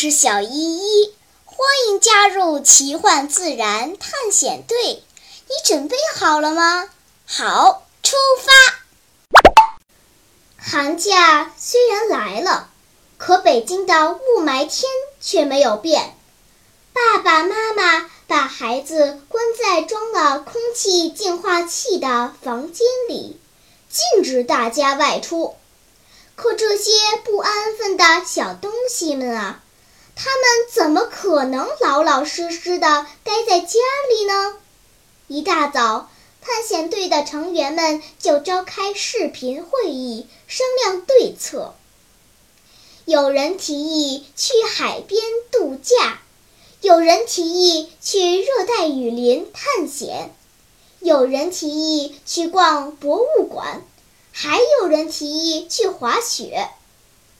是小依依，欢迎加入奇幻自然探险队。你准备好了吗？好，出发！寒假虽然来了，可北京的雾霾天却没有变。爸爸妈妈把孩子关在装了空气净化器的房间里，禁止大家外出。可这些不安分的小东西们啊，他们怎么可能老老实实的待在家里呢？一大早，探险队的成员们就召开视频会议，商量对策。有人提议去海边度假，有人提议去热带雨林探险，有人提议去逛博物馆。还有人提议去滑雪，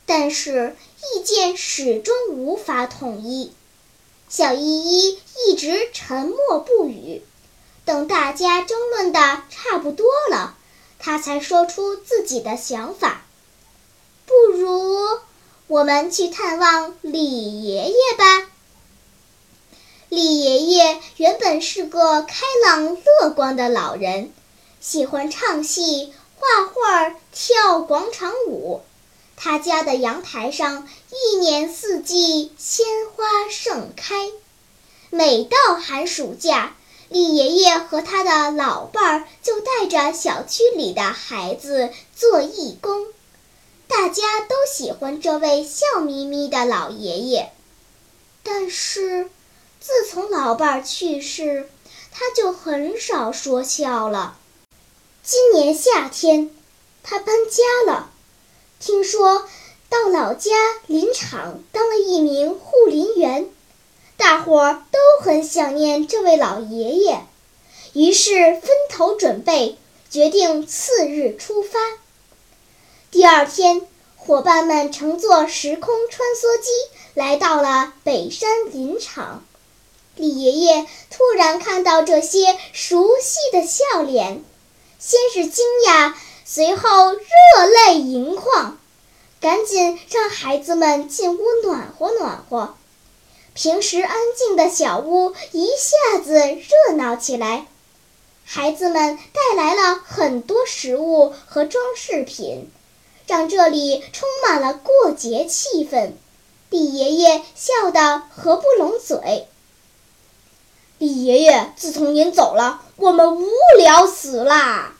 但是意见始终无法统一。小依依一直沉默不语，等大家争论的差不多了，她才说出自己的想法：“不如我们去探望李爷爷吧。”李爷爷原本是个开朗乐观的老人，喜欢唱戏。画画、跳广场舞，他家的阳台上一年四季鲜花盛开。每到寒暑假，李爷爷和他的老伴儿就带着小区里的孩子做义工。大家都喜欢这位笑眯眯的老爷爷。但是，自从老伴儿去世，他就很少说笑了。今年夏天，他搬家了。听说到老家林场当了一名护林员，大伙儿都很想念这位老爷爷，于是分头准备，决定次日出发。第二天，伙伴们乘坐时空穿梭机来到了北山林场。李爷爷突然看到这些熟悉的笑脸。先是惊讶，随后热泪盈眶，赶紧让孩子们进屋暖和暖和。平时安静的小屋一下子热闹起来，孩子们带来了很多食物和装饰品，让这里充满了过节气氛。李爷爷笑得合不拢嘴。李爷爷，自从您走了，我们无聊死啦！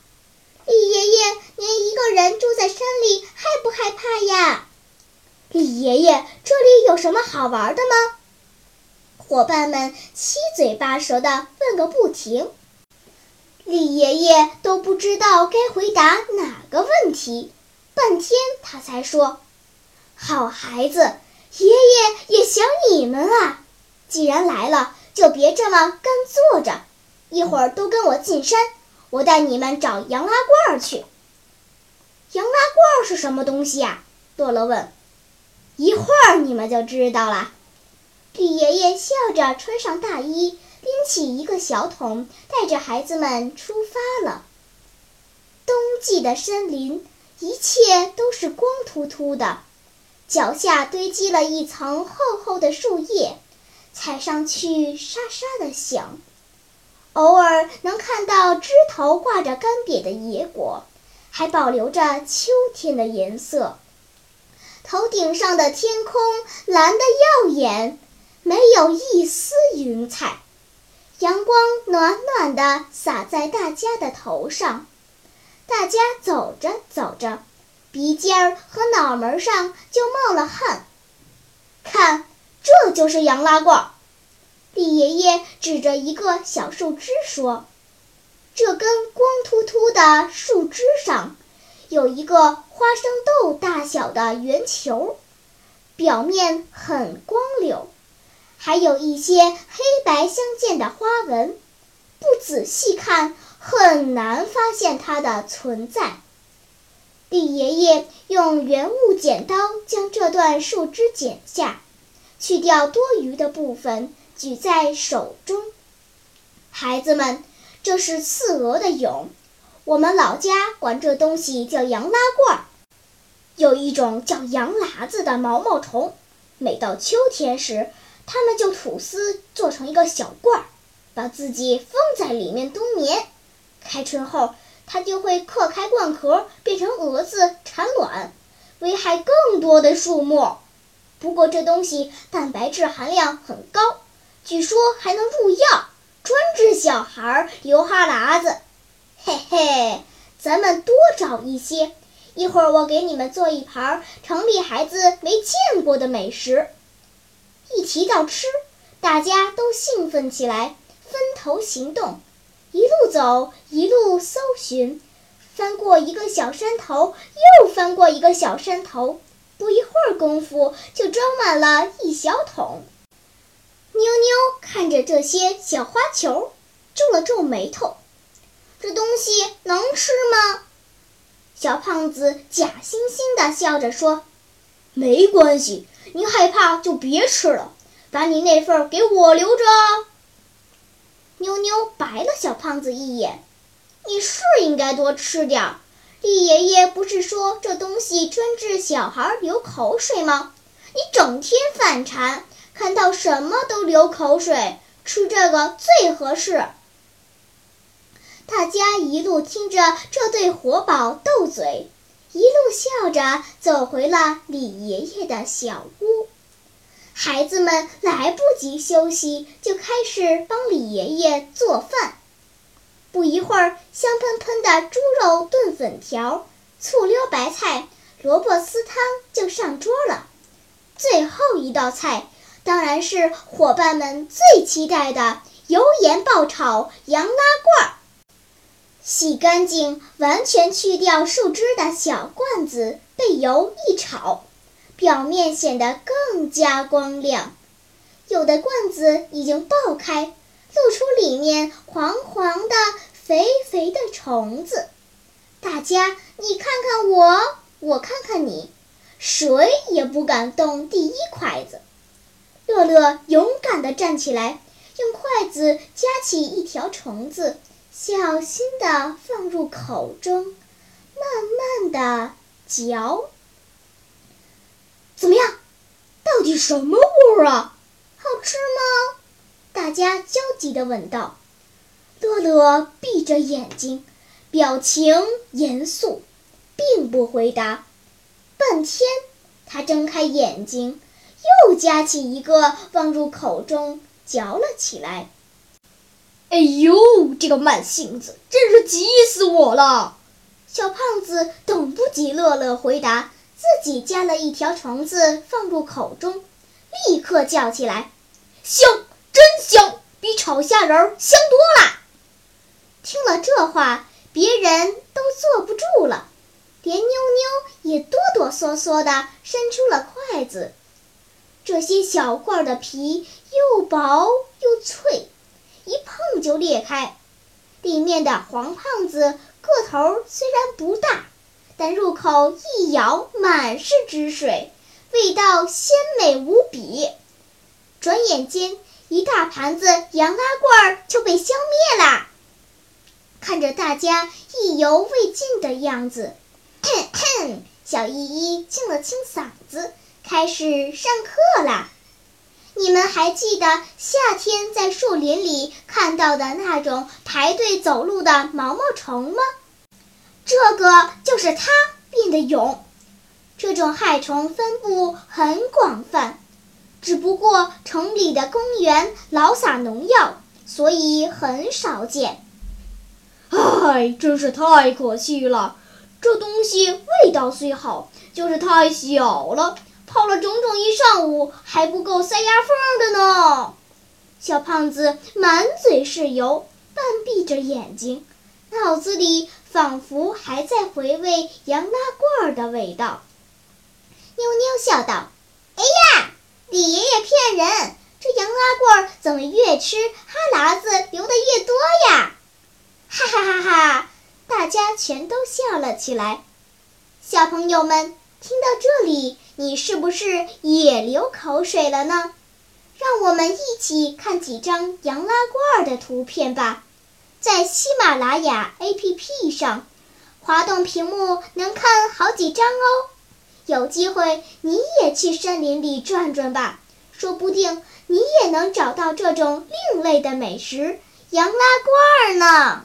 李爷爷，您一个人住在山里，害不害怕呀？李爷爷，这里有什么好玩的吗？伙伴们七嘴八舌的问个不停。李爷爷都不知道该回答哪个问题，半天他才说：“好孩子，爷爷也想你们啊！既然来了。”就别这么干坐着，一会儿都跟我进山，我带你们找杨拉罐去。杨拉罐是什么东西呀？多乐问。一会儿你们就知道了。李爷爷笑着穿上大衣，拎起一个小桶，带着孩子们出发了。冬季的森林，一切都是光秃秃的，脚下堆积了一层厚厚的树叶。踩上去沙沙的响，偶尔能看到枝头挂着干瘪的野果，还保留着秋天的颜色。头顶上的天空蓝得耀眼，没有一丝云彩，阳光暖暖的洒在大家的头上。大家走着走着，鼻尖儿和脑门上就冒了汗。看。这就是杨拉罐，李爷爷指着一个小树枝说：“这根光秃秃的树枝上，有一个花生豆大小的圆球，表面很光溜，还有一些黑白相间的花纹，不仔细看很难发现它的存在。”李爷爷用圆物剪刀将这段树枝剪下。去掉多余的部分，举在手中。孩子们，这是刺鹅的蛹，我们老家管这东西叫羊拉罐儿。有一种叫羊喇子的毛毛虫，每到秋天时，它们就吐丝做成一个小罐儿，把自己封在里面冬眠。开春后，它就会破开罐壳，变成蛾子产卵，危害更多的树木。不过这东西蛋白质含量很高，据说还能入药，专治小孩流哈喇子。嘿嘿，咱们多找一些，一会儿我给你们做一盘城里孩子没见过的美食。一提到吃，大家都兴奋起来，分头行动。一路走，一路搜寻，翻过一个小山头，又翻过一个小山头，不一会儿功夫就装满了一小桶。妞妞看着这些小花球，皱了皱眉头：“这东西能吃吗？”小胖子假惺惺地笑着说：“没关系，你害怕就别吃了，把你那份给我留着。”妞妞白了小胖子一眼：“你是应该多吃点儿。李爷爷不是说这东西专治小孩流口水吗？你整天犯馋，看到什么都流口水，吃这个最合适。”大家一路听着这对活宝斗嘴，一路笑着走回了李爷爷的小屋。孩子们来不及休息，就开始帮李爷爷做饭。不一会儿，香喷喷的猪肉炖粉条、醋溜白菜、萝卜丝汤就上桌了。最后一道菜，当然是伙伴们最期待的油盐爆炒羊拉罐儿。洗干净、完全去掉树枝的小罐子，被油一炒。表面显得更加光亮，有的罐子已经爆开，露出里面黄黄的、肥肥的虫子。大家，你看看我，我看看你，谁也不敢动第一筷子。乐乐勇敢地站起来，用筷子夹起一条虫子，小心地放入口中，慢慢地嚼。怎么样？到底什么味儿啊？好吃吗？大家焦急地问道。乐乐闭着眼睛，表情严肃，并不回答。半天，他睁开眼睛，又夹起一个放入口中嚼了起来。哎呦，这个慢性子真是急死我了！小胖子等不及乐乐回答。自己夹了一条虫子放入口中，立刻叫起来：“香，真香，比炒虾仁香多了！”听了这话，别人都坐不住了，连妞妞也哆哆嗦嗦地伸出了筷子。这些小罐的皮又薄又脆，一碰就裂开。里面的黄胖子个头虽然不大。但入口一咬，满是汁水，味道鲜美无比。转眼间，一大盘子羊拉罐儿就被消灭了。看着大家意犹未尽的样子，咳咳小依依清了清嗓子，开始上课啦。你们还记得夏天在树林里看到的那种排队走路的毛毛虫吗？这个就是它变的蛹。这种害虫分布很广泛，只不过城里的公园老撒农药，所以很少见。唉，真是太可惜了！这东西味道虽好，就是太小了，泡了整整一上午还不够塞牙缝的呢。小胖子满嘴是油，半闭着眼睛，脑子里。仿佛还在回味羊拉罐儿的味道。妞妞笑道：“哎呀，李爷爷骗人！这羊拉罐儿怎么越吃哈喇子流的越多呀？”哈哈哈哈！大家全都笑了起来。小朋友们，听到这里，你是不是也流口水了呢？让我们一起看几张羊拉罐儿的图片吧。在喜马拉雅 APP 上，滑动屏幕能看好几张哦。有机会你也去森林里转转吧，说不定你也能找到这种另类的美食——洋拉罐呢。